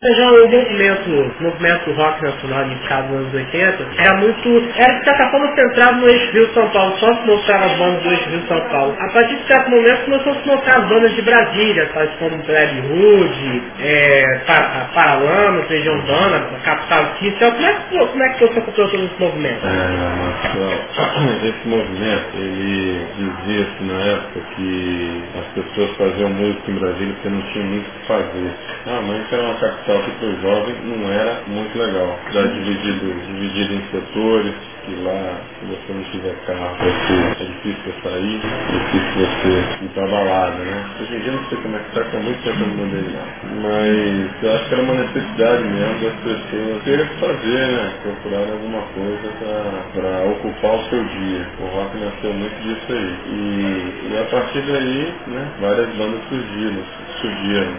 Já o movimento, o movimento rock nacional iniciado nos anos 80 era muito, era de certa forma centrado no eixo São Paulo, só se mostrava as bandas do eixo São Paulo. A partir de certo momento começou a se mostrar as bandas de Brasília, tais como Plebe Hood, é, Paralamas, Legião Urbana, Capital Oficial. Como é que, como é que você acompanhou todo esse movimento? É, esse movimento, ele dizia-se na época que as pessoas faziam música em Brasília porque não tinham muito o que fazer. Ah, mas era uma capital que para jovem não era muito legal. Já dividido, dividido em setores, que lá, se você não tiver carro, é difícil você sair, é difícil você ir pra balada, né? Hoje em dia não sei como é que tá, com muito tempo no mundo lá. Mas eu acho que era uma necessidade mesmo das pessoas terem que fazer, né? Procurar alguma coisa para ocupar o seu dia. O rock nasceu muito disso aí. E, e a partir daí, né, várias bandas surgiram surgiram.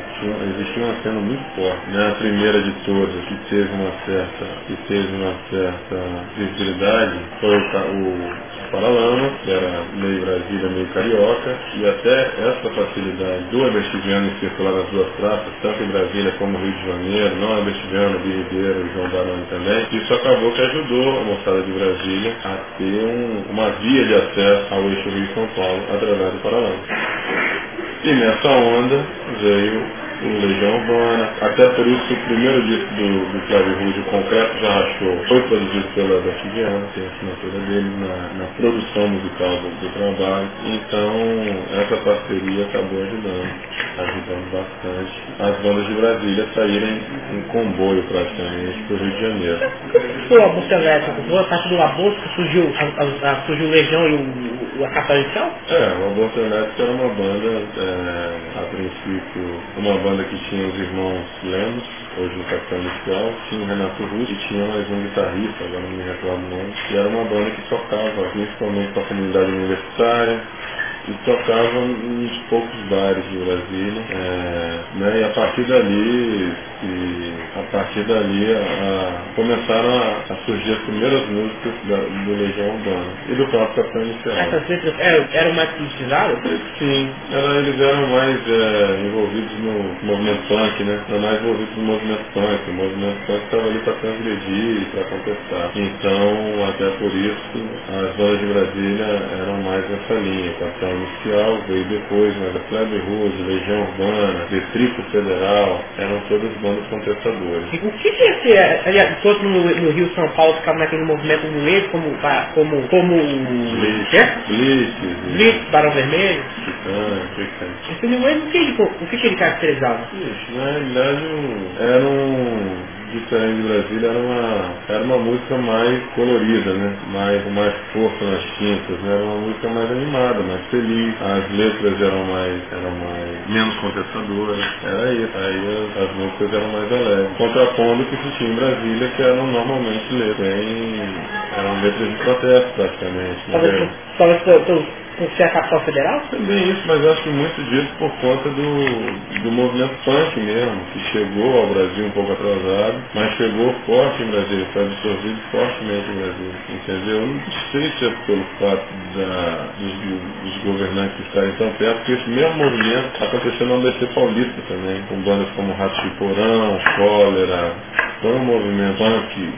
existia uma cena muito forte. Né? A primeira de todas que teve uma certa, que teve uma certa visibilidade foi o, Paralama, que era meio Brasília, meio carioca, e até essa facilidade do Abestiviano circular nas duas praças, tanto em Brasília como no Rio de Janeiro, não Abestiviano, Bia Ribeiro e João Baroni também, isso acabou que ajudou a moçada de Brasília a ter um, uma via de acesso ao eixo Rio-São Paulo através do Paralama. E nessa onda veio o Legião Urbana. Até por isso o primeiro disco do, do Flávio Rude, o Concreto Já Rachou, foi produzido pelo Alberto Viana, tem a assinatura dele na, na produção musical do, do, trabalho. Então essa parceria acabou ajudando, ajudando bastante as bandas de Brasília a saírem em comboio praticamente para o Rio de Janeiro. Foi o aborto elétrico, foi a partir do que surgiu, a, surgiu o Legião e o a capa inicial? É, o Aborto Elétrico era uma banda, é, a princípio, uma banda que tinha os irmãos Lemos, hoje no Capitão Inicial, tinha o Renato Russo e tinha mais um guitarrista, agora não me recordo o nome, e era uma banda que tocava principalmente para a comunidade universitária, e tocava nos poucos bares de Brasília, é, né, e a partir dali, e a partir dali a, a, começaram a, a, surgir as primeiras músicas da, do Legião Urbana e do próprio Capitão Inicial. Essas letras eram, eram mais politizadas? Sim, era, eles eram mais é, envolvidos no movimento punk, né? Eram mais envolvidos no movimento punk. O movimento punk estava ali para transgredir e para contestar. Então, até por isso, as bandas de Brasília eram mais nessa linha. Capitão Inicial veio depois, mas a Kleber Rose, Legião Urbana, Distrito Federal, eram todas bandas contestadoras. E o que que esse, aliás, enquanto no, no Rio São Paulo ficava naquele movimento do Leite, como, como, como Blitz, Blitz, Blitz, Barão Vermelho? Titã, Titã. Esse Wave, o que ele, o que, ele caracterizava? Ixi, na realidade era um diferente de Brasília era uma, era uma música mais colorida, né? Mais, mais força nas tintas, né? Era uma música mais animada, mais feliz. As letras eram mais, eram mais menos contestadoras. Era isso. Aí as, as músicas eram mais alegres. Contrapondo o que se tinha em Brasília, que eram normalmente letras. Bem, eram letras de protesto praticamente. Talvez, talvez por ser a capital federal? Também isso, mas acho que muito disso por conta do, do movimento punk mesmo, que chegou ao Brasil um pouco atrasado, mas chegou forte em Brasília, foi absorvido fortemente em Brasília, entendeu? Eu não sei se é pelo fato da, dos, dos governantes estarem tão perto, porque esse mesmo movimento aconteceu no ABC Paulista também, com bandas como Rato de Porão, Cólera, foi um movimento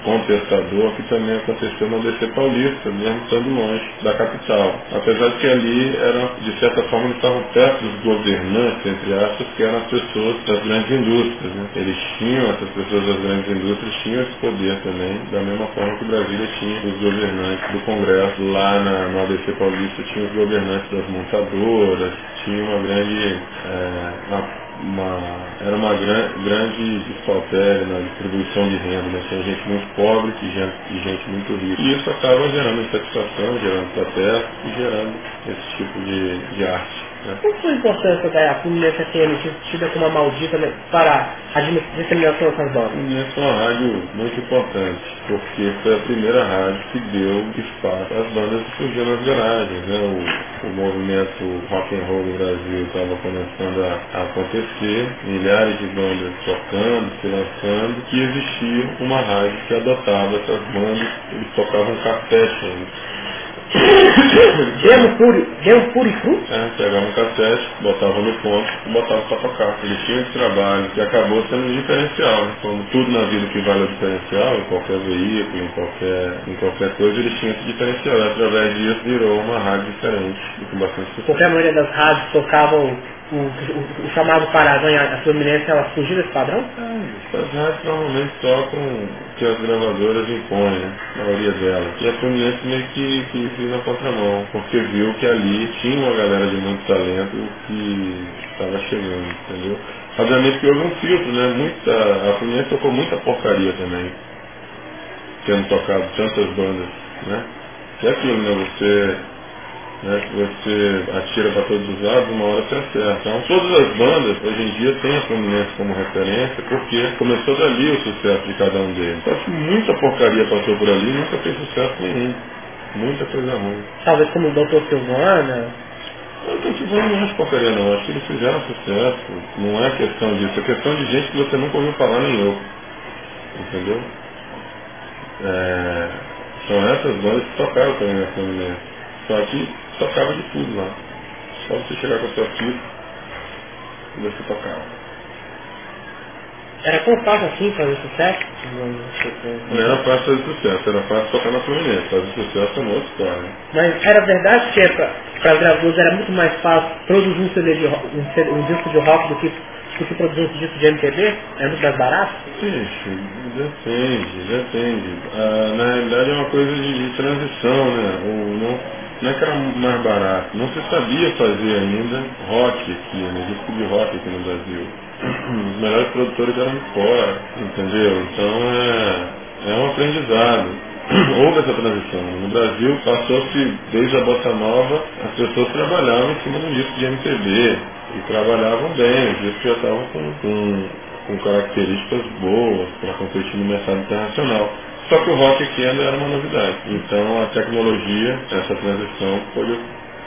contestador que também aconteceu no ABC Paulista, mesmo estando longe da capital. Apesar de que ali eram, de certa forma, eles estavam perto dos governantes, entre aspas, que eram as pessoas das grandes indústrias. Né? Eles tinham, essas pessoas das grandes indústrias tinham esse poder também, da mesma forma que Brasília tinha os governantes do Congresso. Lá na, no ABC Paulista tinha os governantes das montadoras, tinha uma grande. É, uma, uma, era uma gran, grande desfaltéria na distribuição de renda, né? tinha gente muito pobre e gente, gente muito rica. E isso acaba gerando insatisfação, gerando protesto e gerando esse tipo de, de arte. Né? Qual foi a importância da Fluminense FM tida como uma maldita para a disseminação dessas bandas? Fluminense é uma rádio muito importante, porque foi a primeira rádio que deu espaço às bandas que surgiram nas garagens. Né? O, o movimento rock and roll no Brasil estava começando a, a, acontecer, milhares de bandas tocando, se lançando, e existia uma rádio que adotava essas bandas, eles tocavam café Demo puro, demo puro e cru? É, pegava um cassete, botava no ponto e botava pra tocar. Ele tinha esse trabalho que acabou sendo um diferencial. Como tudo na vida que vale o diferencial, em qualquer veículo, em qualquer, em qualquer coisa, ele tinha esse diferencial. E através disso virou uma rádio diferente e com bastante sucesso. Porque a maioria das rádios tocavam o, o, chamado Parazanha, a Fluminense, ela fugiu desse padrão? É, as rádios normalmente tocam que as gravadoras impõem, né? a maioria delas. E a Fluminense meio que, fez na contramão, porque viu que ali tinha uma galera de muito talento que estava chegando, entendeu? Obviamente que houve um filtro, né? Muita, a Fluminense tocou muita porcaria também, tendo tocado tantas bandas, né? Que é aquilo, né? Você né, que você atira para todos os lados, uma hora você acerta. Então, todas as bandas, hoje em dia, têm a Fluminense como referência, porque começou dali o sucesso de cada um deles. Só que muita porcaria passou por ali e nunca fez sucesso nenhum. Muita coisa ruim. Talvez como o Dr. Silvana. O Dr. Silvana não é porcaria não, acho que eles fizeram sucesso. Não é questão disso, é questão de gente que você nunca ouviu falar nem eu. Entendeu? É, são essas bandas que tocaram também na Fluminense. Só que tocava de tudo lá. Só você chegar com a sua fita e você tocava. Era tão fácil assim fazer sucesso? Não era fácil fazer sucesso, era fácil tocar na Fluminense. Fazer sucesso é uma outra história. Mas era verdade que para as gravadoras era muito mais fácil produzir um, CD de, um, um disco de rock do que, do que produzir um disco de MPB? Era muito mais barato? Ixi, depende, depende. Ah, na realidade é uma coisa de, de transição, né? O, não, não é que era mais barato, não se sabia fazer ainda rock aqui, né? disco de rock aqui no Brasil. Os melhores produtores eram fora, entendeu? Então é, é um aprendizado. Houve essa transição. No Brasil passou-se, desde a Bossa Nova, as pessoas trabalhavam em cima de um disco de MPB e trabalhavam bem, os discos já estavam com, com, com características boas para competir no mercado internacional. Só que o rock aqui ainda era uma novidade. Então a tecnologia, essa transição foi,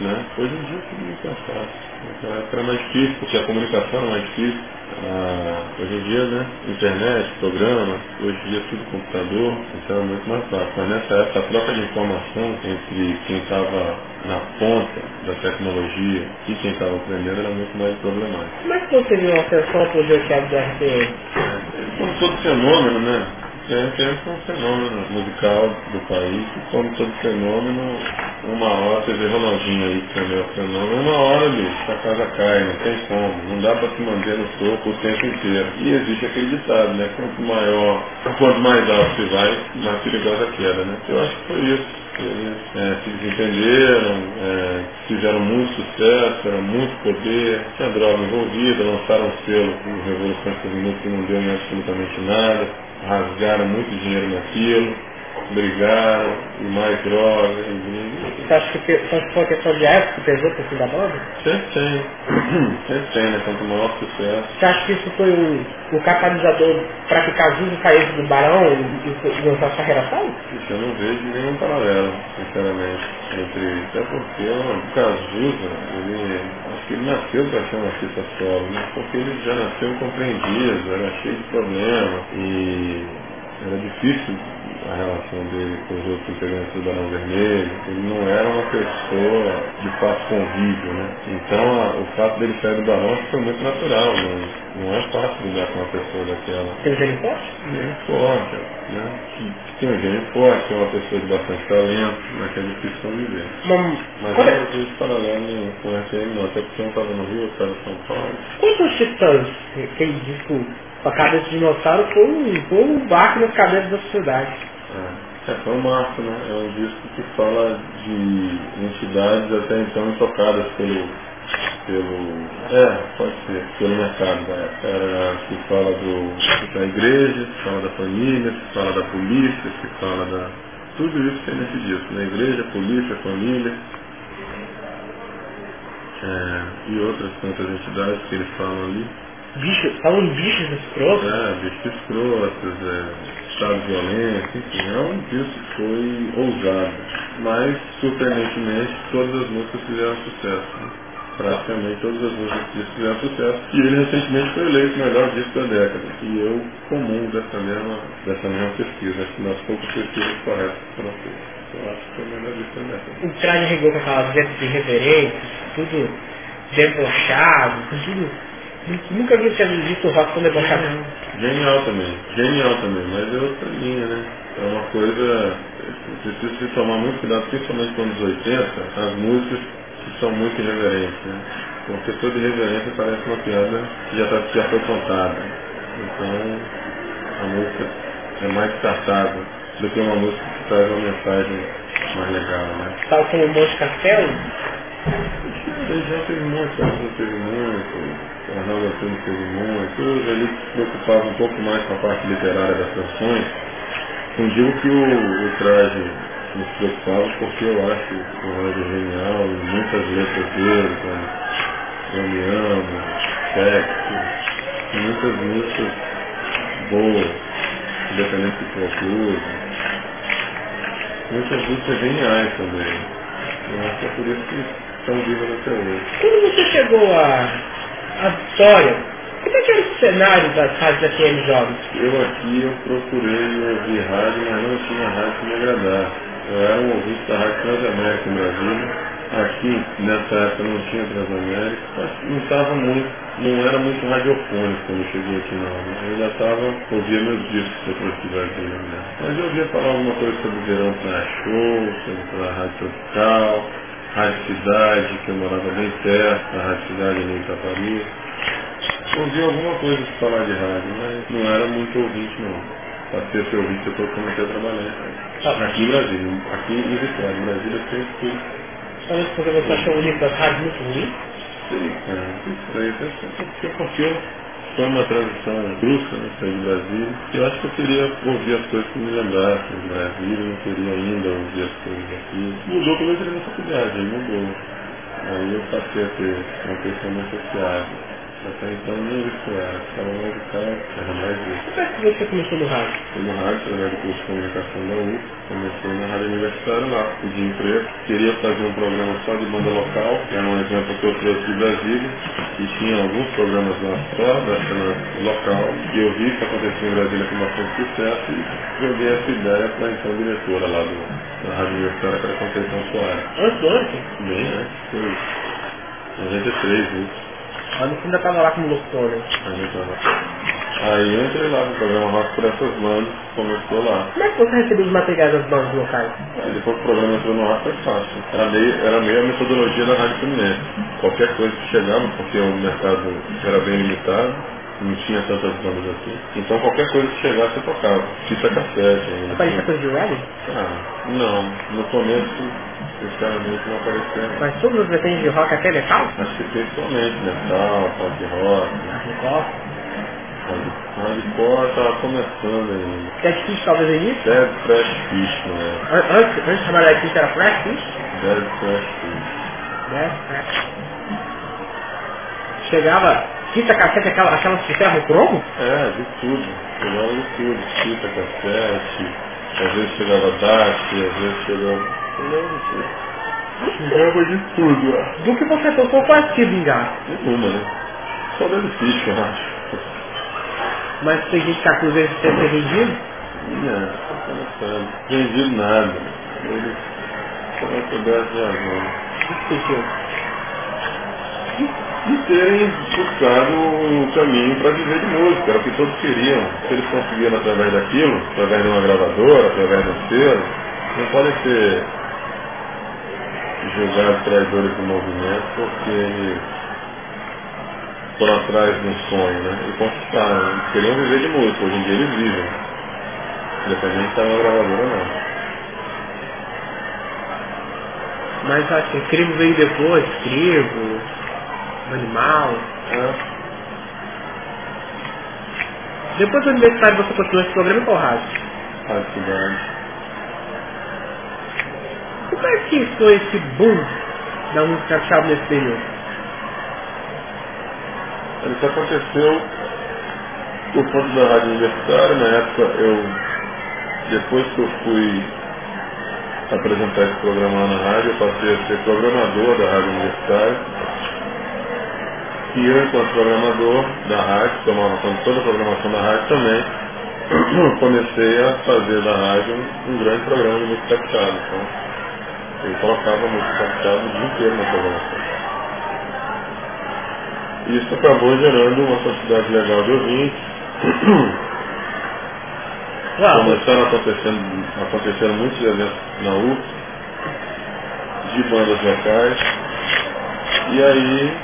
né, hoje em dia tudo muito mais fácil. Naquela época era mais difícil, porque a comunicação era mais difícil. Ah, hoje em dia, né, internet, programa, hoje em dia tudo computador, então é muito mais fácil. Mas nessa época a troca de informação entre quem estava na ponta da tecnologia e quem estava aprendendo era muito mais problemático. Como é que você viu a ascensão por Diocado do RPM? É, como todo fenômeno, né? É um fenômeno musical do país, e como todo fenômeno, uma hora, você vê Ronaldinho aí, que é o fenômeno, uma hora, bicho, a casa cai, não tem como, não dá para se manter no topo o tempo inteiro. E existe aquele ditado, né? Quanto maior, quanto mais alto você vai, mais perigosa a queda, né? Eu acho que foi isso. Eles é, se desentenderam, é, fizeram muito sucesso, era muito poder, tinha droga envolvida, lançaram um selo com Revolução Minutos que não deu absolutamente nada, rasgaram muito dinheiro naquilo, brigaram, e mais drogas. E... Você acha que, você acha que foi uma questão de época que pesou por fim da banda? Sempre tem. Sempre tem, né? Quanto maior sucesso. Você acha que isso foi o, o catalisador para que Cazuza saísse do Barão e, e lançar a carreira solo? Isso eu não vejo nenhum paralelo, sinceramente, entre. Até porque o Cazuza, ele. Que ele nasceu para ser um artista solo, né? Porque ele já nasceu compreendido, era cheio de problemas e era difícil a relação dele com os outros integrantes do Barão Vermelho. Ele não era uma pessoa de fácil convívio, né? Então a, o fato dele sair do Barão foi muito natural, não, não é fácil lidar com uma pessoa daquela. Tem um gênio forte? Gênio forte, né? Que, tem um gênio forte, é uma pessoa de bastante talento, mas que é difícil conviver. Mas, mas eu não vejo paralelo com o FM não, até porque eu não estava no Rio, eu estava em São Paulo. Quantos titãs, aquele disco a cabeça de dinossauro foi um, foi um barco nas cabeças da sociedade. É, é, foi um marco, né? É um disco que fala de entidades até então intocadas pelo. pelo. É, pode ser, pelo mercado da época. Era, que fala do, da igreja, que fala da família, que fala da polícia, que fala da. Tudo isso tem nesse disco, né? Igreja, polícia, família. É, e outras tantas entidades que eles falam ali. Bicho, falam bichos escrotos? É, bichos escrotos, é estado de violência, enfim, é um disco que foi ousado. Mas, surpreendentemente, todas as músicas fizeram sucesso. Né? Praticamente todas as músicas do disco fizeram sucesso. E ele recentemente foi eleito o melhor disco da década. E eu comum dessa mesma, dessa mesma pesquisa, acho que nas poucas pesquisas corretas que foram feitas. Eu acho que é melhor isso também. O traje rigor com aquelas letras irreverentes, tudo debochado, tudo. Nunca vi tinha visto o rock tão debochado. Genial também, genial também, mas é outra linha, né? É uma coisa. Preciso se tomar muito cuidado, principalmente nos anos 80, as músicas que são muito irreverentes, né? Porque toda irreverência parece uma piada que já, tá, já foi contada. Então a música é mais descartável do que uma música que traz uma mensagem mais legal, né? Tal como o Monte Castelo? Já teve muito, a teve muito, o Arnaldo Antunes teve muito, ele se preocupava um pouco mais com a parte literária das canções. Não digo que o, o traje nos preocupava, porque eu acho o Roger genial, e muitas letras dele, como Eu Me Amo, Sexo, muitas músicas boas, independente do folclore. Muitas músicas geniais também. Eu acho que é por isso que estão vivas até hoje. Quando você chegou à, à Vitória, como é que era o cenário das rádios FM jovens? Eu aqui eu procurei ouvir rádio, mas não tinha rádio que me agradasse. Eu era um ouvinte da Rádio Transamérica em Brasília. Aqui, nessa época, não tinha Transamérica. Mas não estava muito, não era muito radiofônico quando eu cheguei aqui não. Eu ainda estava, ouvia meus discos depois de Brasília. Né? Mas eu ouvia falar alguma coisa sobre o Verão Praia Show, sobre a Rádio Tropical, Rádio Cidade, que eu morava bem perto, a Rádio Cidade ali em Itapari. Ouvi alguma coisa de falar de rádio, mas não era muito ouvinte não. Passei a ser ouvinte depois que comecei a trabalhar. Aqui em Brasília, aqui em Vitória, em Brasília eu sempre fui. Talvez porque você achou o livro das rádios muito ruim? Sim, cara, isso aí, porque, porque foi uma transição brusca, né, sair do Brasil. Eu acho que eu queria ouvir as coisas que me lembrassem do Brasil, eu não queria ainda ouvir as coisas aqui. Mudou quando eu entrei na faculdade, aí mudou. Aí eu passei a ter uma pessoa mais sociável. Até então nem isso era, ficava mais de casa, era mais isso. Como é que você começou no rádio? Fui no rádio, através do curso de comunicação da U, comecei na rádio universitária lá, pedi emprego, queria fazer um programa só de banda local, que era um exemplo que eu trouxe de Brasília, e tinha alguns programas lá só da cena local, e eu vi que acontecia em Brasília com bastante sucesso, e joguei essa ideia para então diretora lá do, da rádio universitária, que era Conceição Soares. Antes do antes? Bem, né? Foi 93, isso. Mas no ainda estava lá como locutor, né? Aí, tava. Aí eu entrei lá no programa Rock por essas bandas, começou lá. Como é que você recebeu os materiais das bandas locais? Aí depois que o programa entrou no ar foi fácil. Era meio, era meio a metodologia da Rádio Fluminense. Qualquer coisa que chegava, porque o mercado era bem limitado, não tinha tantas bandas assim. Então qualquer coisa que chegasse eu tocava. Fita cassete ainda. Aparecia coisa de reggae? Ah, não. No começo sinceramente não apareceu. Mas todos os vertentes de rock até metal? Acho que principalmente metal, pop rock. Hardcore? Hardcore estava começando ainda. Dead Fish talvez início? Dead Fresh Fish, né? Antes, antes de chamar Dead Fish era Fresh Fish? Dead Fresh Fish. Dead Fresh. Chegava fita cassete, aquela, aquela de ferro cromo? É, de tudo. Chegava de tudo. Fita cassete, às vezes chegava DAC, às vezes chegava Chegava de tudo, ó. Do que você tocou, quase que vingar? Nenhuma, né? Só ficha, eu acho. Mas tem gente que acusa ele de ter vendido? Não, começando. Vendido nada. Ele só vai coberto de razão. O que sentiu? De terem buscado um caminho para viver de música, era o que todos queriam. Se eles conseguiram através daquilo, através de uma gravadora, através um selo, não pode ser julgar traidores do movimento porque eles foram atrás de um sonho, né? E conquistaram, né? queriam viver de música, hoje em dia eles vivem. Independente de estar na gravadora não. Mas assim, escrevo veio depois, escrevo, animal. É. Depois do aniversário você continuou esse programa em qual rádio? Rádio Cidade. Como é que foi esse boom da música chave nesse período? Isso aconteceu por conta da rádio universitária. Na época, eu, depois que eu fui apresentar esse programa lá na rádio, eu passei a ser programador da rádio universitária. E eu, enquanto programador da rádio, tomava conta de toda a programação da rádio também, comecei a fazer da rádio um grande programa de música captada. Então, eu colocava música captada o dia inteiro na programação. Isso acabou gerando uma quantidade legal de ouvintes. Começaram acontecendo, acontecendo muitos eventos na UF, de bandas locais. E aí,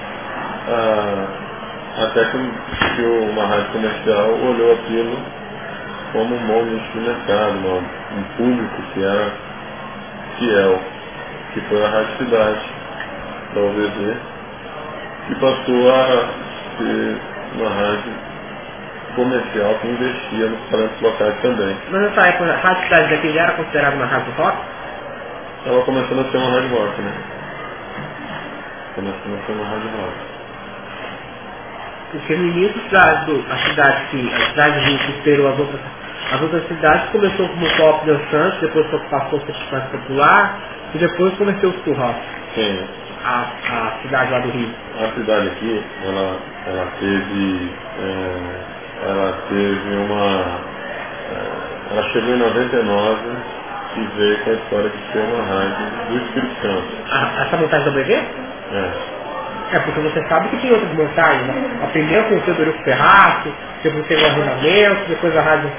a, até que, uma rádio comercial olhou aquilo como um bom nicho de mercado, um público que era fiel, que foi a Rádio Cidade, da UVZ, que passou a ser uma rádio comercial que investia nos talentos locais também. Mas nessa época, a Rádio Cidade daqui já era considerada uma rádio rock? Estava começando a ser uma rádio rock, né? Começando a ser uma rádio rock. Porque no início a cidade, que, a cidade de Rio que esperou as outras, as outras cidades começou como pop dançante, depois passou a ser mais popular e depois para o rock. Sim. A, a cidade lá do Rio. A cidade aqui, ela, ela teve. É, ela teve uma. É, ela chegou em 99 e veio com a história de ser uma rádio do Espírito Santo. A, essa montagem do BG? É. É, porque você sabe que tem outras montagens. Né? A primeira foi o Federico Ferraço, depois teve o arrendamento, depois a rádio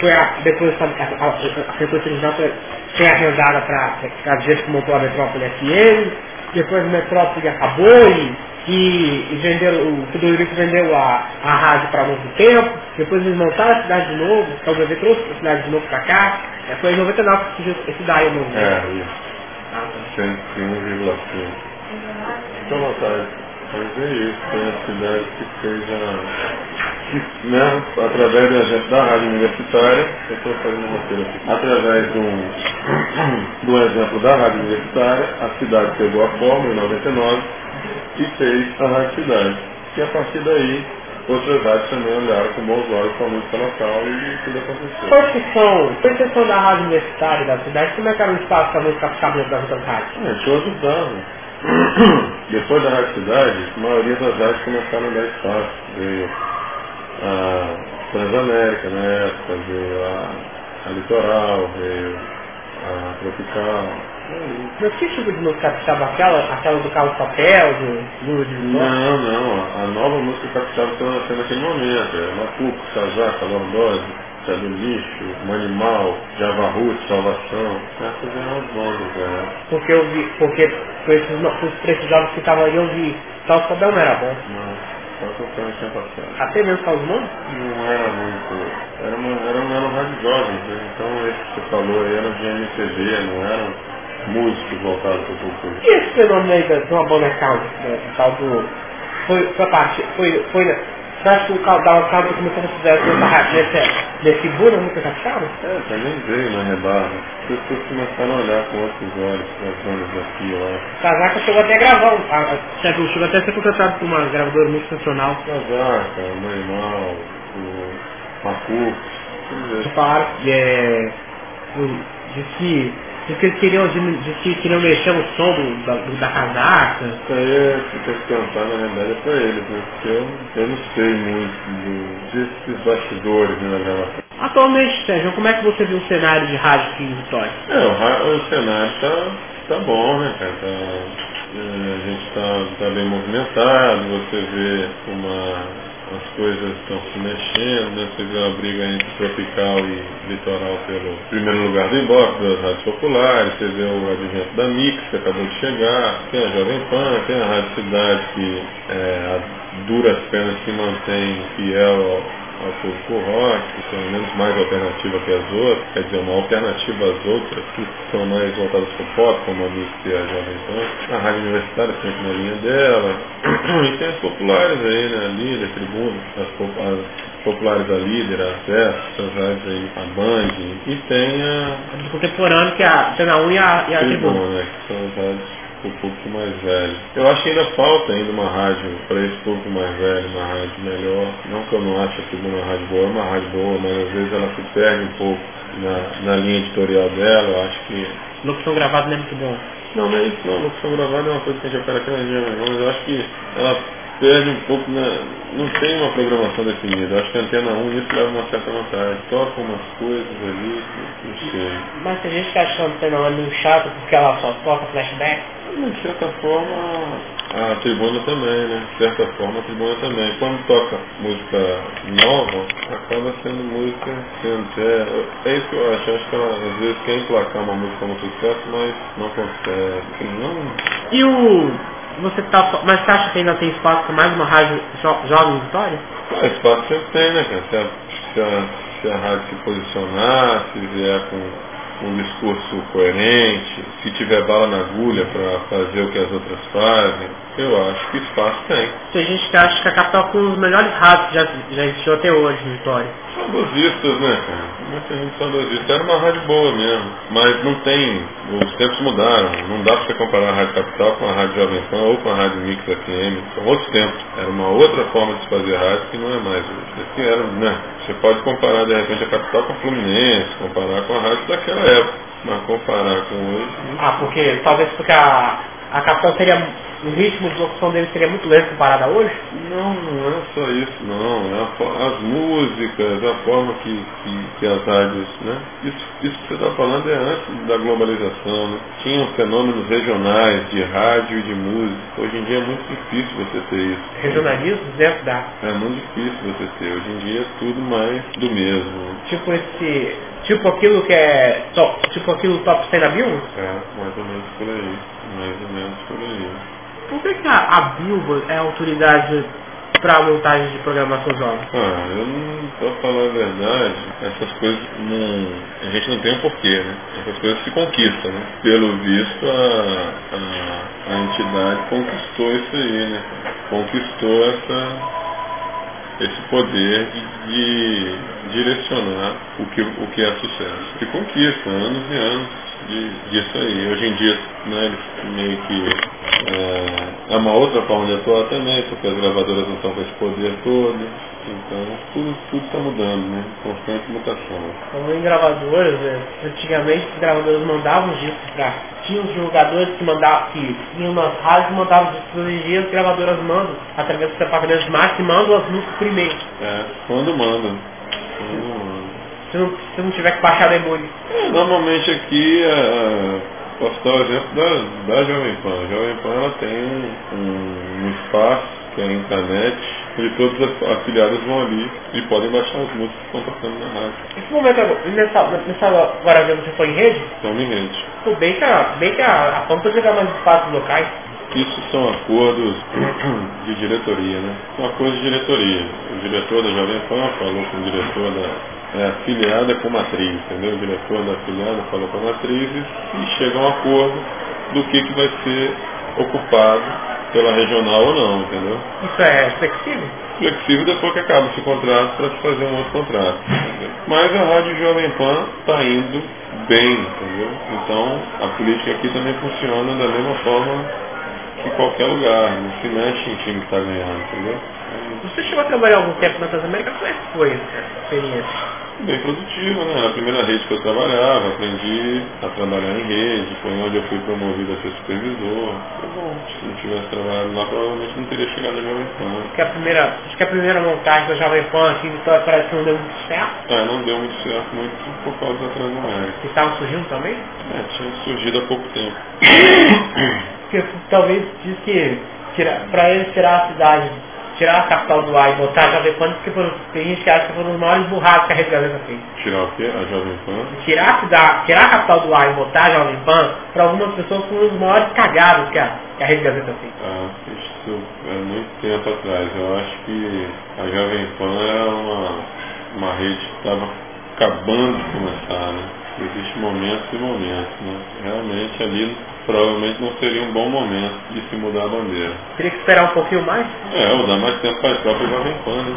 foi a, depois a, a, a, a frequência original foi, foi arrendada para a gente que montou a Metrópole FM, depois a Metrópole acabou e, e, e venderam, o Federico vendeu a, a rádio para novo tempo, depois eles montaram a cidade de novo, então o bebê trouxe a cidade de novo para cá, é, foi em 99 que surgiu esse daí novo. É, isso. Ah, tá. 101,5. Fica à vontade. Mas é isso, tem a cidade que fez a. Que, né, através da gente da rádio universitária, eu estou fazendo uma roteiro aqui, através de um, de um exemplo da rádio universitária, a cidade pegou a forma em 99 e fez a rádio cidade. E a partir daí outras rádios também olharam com bons olhos para a música local e tudo aconteceu. Com exceção, com exceção da rádio universitária da cidade, como é que era o espaço para a música ficar dentro das outras rádios? É, tinha ajudando. Depois da Rádio Cidade, a maioria das rádios começaram a dar espaço. Veio a Transamérica na época, veio a, a Litoral, veio a Tropical. Mas que tipo de música capixaba? Aquela, aquela do Carlos Papel, do Não, não. A nova música capixaba está nascendo naquele momento. É Mapuco, Casaca, Lordose, Do Lixo, Manimal, Javarrute, Salvação. Essas eram as bandas, né? Porque eu vi, porque foi esses jogos que estavam aí, eu vi. Carlos Papel não era bom. Não. Só tocando tinha passado. Até mesmo Mano? Não era muito. Era uma, era, era um rádio jovem, né? Então esse que você falou aí era de MPB, não eram músicos voltados para o público. E esse fenômeno aí de uma banda count, né, o tal do. Foi, foi a parte. Foi, foi, você acha que o Down Country começou a fazer nesse, nesse boom música capixaba? É, também veio na rebarra. As pessoas começaram a olhar com outros olhos para as bandas daqui, acho. Casaca chegou até a gravar, a, chegou até a ser contratado por uma gravadora muito nacional. Casaca, Manimal, o Macuco, Falaram que é, de que Diz que eles queriam, diz que queriam mexer no som do, da, do, da casaca. Isso aí é, que perguntar, na verdade, é pra eles, né? Porque eu, eu não sei muito do, desses bastidores né, na gravação. Atualmente, Sérgio, como é que você viu o cenário de rádio aqui em Vitória? É, o, o cenário tá, tá bom, né, cara? Tá, é, a gente tá, tá bem movimentado, você vê uma as coisas estão se mexendo, né? Você vê a briga entre tropical e litoral pelo primeiro lugar do inbox das rádios populares, você vê o advento da Mix que acabou de chegar, tem a Jovem Pan, tem a Rádio Cidade que é, duras penas se mantém fiel ao ao público rock, pelo menos mais alternativa que as outras, quer dizer, uma alternativa às outras que são mais voltadas para o pop, como a Mix e a Jovem Pan. A rádio universitária sempre na linha dela. E tem as populares aí, né? A líder, tribuna, as, as populares da líder, a Acesso, as rádios aí, a Band, e tem a. A contemporâneo, que é a Cena 1 e a, e a Tribuna. Tribuna, né? Que são as rádios o público mais velho. Eu acho que ainda falta ainda uma rádio para esse público mais velho, uma rádio melhor. Não que eu não ache a Tribuna uma rádio boa, é uma rádio boa, mas às vezes ela se perde um pouco na, na linha editorial dela. Eu acho que. Locução gravada não é muito bom. Não, não é isso não. Locução gravada é uma coisa que a gente opera aqui na região, mas eu acho que ela perde um pouco na. Não tem uma programação definida. Acho que a antena 1 isso leva uma certa vantagem. Toca umas coisas ali, não sei. Mas tem gente que acha que a antena 1 é meio chata porque ela só toca flashback. De certa forma, a tribuna também, né? De certa forma, a tribuna também. Quando toca música nova, acaba sendo música sendo é, é isso que eu acho. Acho que ela às vezes quer emplacar uma música como sucesso, mas não consegue. Não... E o. Você tá. Mas você acha que ainda tem espaço para mais uma rádio jo jovem Vitória? Ah, espaço sempre tem, né, cara? Se a, se a, se a rádio se posicionar, se vier com um discurso coerente, se tiver bala na agulha para fazer o que as outras fazem, eu acho que espaço tem. Tem gente que acha que a capital foi um dos melhores rádios que já, já existiu até hoje em Vitória. Saudosistas, né, cara? Muita gente saudosista. Era uma rádio boa mesmo, mas não tem. Os tempos mudaram. Não dá pra você comparar a Rádio Capital com a Rádio Jovem Pan ou com a Rádio Mix FM. São outros tempos. Era uma outra forma de se fazer rádio que não é mais hoje. Assim era, né? Você pode comparar de repente a Capital com a Fluminense, comparar com a rádio daquela época. Mas comparar com hoje. Ah, porque talvez porque a, a Capital seria o ritmo de locução dele seria muito lento comparado a hoje? Não, não é só isso, não. É a, as músicas, a forma que, que, que, as rádios, né? Isso, isso que você está falando é antes da globalização, né? Tinham fenômenos regionais de rádio e de música. Hoje em dia é muito difícil você ter isso. Regionalismo dentro da... É muito difícil você ter. Hoje em dia é tudo mais do mesmo. Tipo esse... Tipo aquilo que é... Tipo aquilo top 100 da Bilbo? É, mais ou menos por aí. Mais ou menos que, a, a Bilbo é a autoridade para montagem de programação jovem? Ah, eu não, pra falar a verdade, essas coisas não, a gente não tem um porquê, né? Essas coisas se conquistam, né? Pelo visto, a, a, a entidade conquistou isso aí, né? Conquistou essa esse poder de, de, direcionar o que, o que é sucesso. E conquista anos e anos de, disso aí. Hoje em dia, né, meio que é, é uma outra forma de atuar também, porque as gravadoras não estão com esse poder todo. Então, tudo está mudando, né? Constante mutação. Como em gravadoras, né? antigamente as gravadoras mandavam discos para. Tinha os jogadores que mandavam, que iam nas rádios e mandavam discos. Hoje em dia as gravadoras mandam, através dos departamentos de marketing, mandam as músicas primeiro. É, quando mandam. Quando mandam. Se não, se não tiver que baixar demônio. É, normalmente aqui a Posso dar o exemplo da, da Jovem Pan. A Jovem Pan ela tem um, um espaço, que é a intranet, onde todos os afiliados vão ali e podem baixar as músicas que estão tocando na rádio. Nesse momento, nessa, nessa agora você foi em rede? Estão em rede. Pô, bem que a, bem que a, a PAN pode pegar mais espaços locais. Isso são acordos de diretoria, né? São acordos de diretoria. O diretor da Jovem Pan falou com o diretor da é, afiliada com matriz, entendeu? O diretor da afiliada falou com a matriz e chega a um acordo do que, que vai ser ocupado pela regional ou não, entendeu? Isso é flexível? Flexível depois que acaba esse contrato para se fazer um outro contrato. Entendeu? Mas a Rádio Jovem Pan está indo bem, entendeu? Então a política aqui também funciona da mesma forma que qualquer lugar, não se mexe em time que está ganhando, entendeu? Você chegou a trabalhar algum tempo na Transamérica? Como é que foi essa experiência? Bem produtiva, né? A primeira rede que eu trabalhava, aprendi a trabalhar em rede, foi onde eu fui promovido a ser supervisor. Foi bom. Se não tivesse trabalhado lá, provavelmente não teria chegado a Jovem Pan. Acho que a primeira, acho que a primeira montagem da Jovem Pan aqui em Vitória parece que não deu muito certo. É, não deu muito certo, muito por causa da Transamérica. Que estava surgindo também? É, tinha surgido há pouco tempo. Porque talvez diz que para eles tirar a cidade tirar a capital do ar e botar a Jovem Pan, porque foram, tem gente que acha que foram os maiores burrados que a Rede Gazeta fez. Tirar o quê? A Jovem Pan? Tirar a, cidade, tirar a capital do ar e botar a Jovem Pan, para algumas pessoas foram os maiores cagados que a, que a Rede Gazeta fez. Ah, isso é muito tempo atrás. Eu acho que a Jovem Pan era uma, uma rede que estava acabando de começar, né? Existem momentos e momentos, né? Realmente ali provavelmente não seria um bom momento de se mudar a bandeira. Teria que esperar um pouquinho mais? É, ou dar mais tempo para a própria Jovem Pan, né?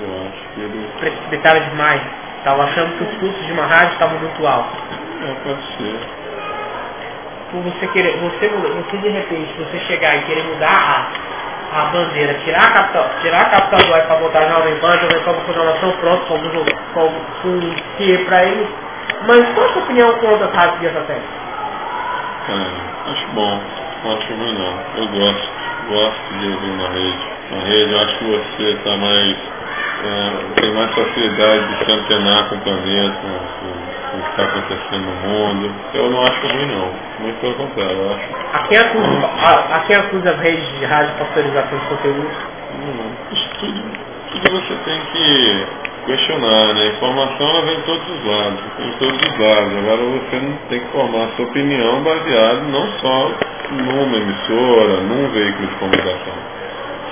Eu acho que ele... Precipitaram demais. Estavam achando que os custos de uma rádio estavam muito altos. É, pode ser. Por você querer, você, você de repente, você chegar e querer mudar a, a bandeira, tirar a capital, tirar a capital do ar para botar a Jovem Pan, a Jovem Pan com programação pronta, com, com, com que para ele. Mas qual a sua opinião contra as rádios via satélite? É, acho bom. Não acho ruim não. Eu gosto. Gosto de ouvir uma rede. na rede, eu acho que você está mais. É, tem mais facilidade de se antenar com o planeta, com, com o que está acontecendo no mundo. Eu não acho ruim não, muito pelo contrário, eu acho. A quem acusa, a, a quem acusa as redes de rádio pasteurização de conteúdo? Não, isso tudo, tudo você tem que questionar, né? A informação ela vem de todos os lados, de todos os lados. Agora você não tem que formar a sua opinião baseado não só numa emissora, num veículo de comunicação.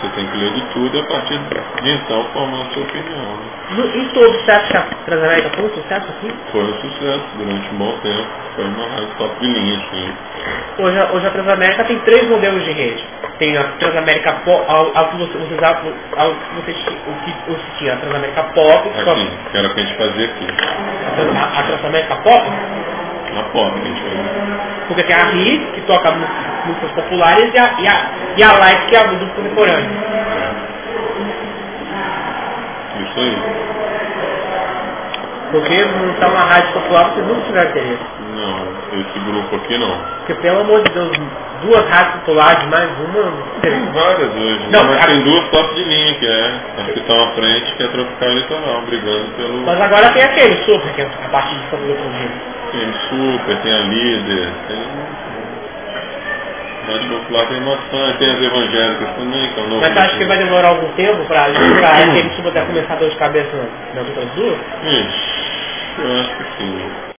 Você tem que ler de tudo e a partir de então formar a sua opinião. Né? em todo, você acha que a Transamérica foi um sucesso aqui? Foi um sucesso durante um bom tempo. Foi uma rádio top de linha, sim. Hoje, hoje a Transamérica tem três modelos de rede. Tem a Transamérica Pop, ao, ao que você, você, ao, você, o que você tinha, a Transamérica Pop. Aqui, que era o que a gente fazia aqui. A, a Transamérica Pop? A Pop que a gente fazia. Porque tem a RI, que toca músicas populares, e a, e a, e a Light, que é a música contemporânea. Isso aí. Porque montar uma rádio popular vocês não tiveram interesse. Não, esse grupo aqui não. Porque pelo amor de Deus, duas rádios populares, mais uma. Tem várias hoje, não, mas a... tem duas top de linha, que é as que estão à frente, que é Tropical Litoral, brigando pelo. Mas agora tem aquele super, que é a partir de São Paulo Tem super, tem a líder, tem. Rádio Popular tem bastante, tem as evangélicas também, que é o novo. Mas acho que vai demorar algum tempo para aquele super até começar a dor de cabeça nas outras duas? Ixi, eu acho que sim.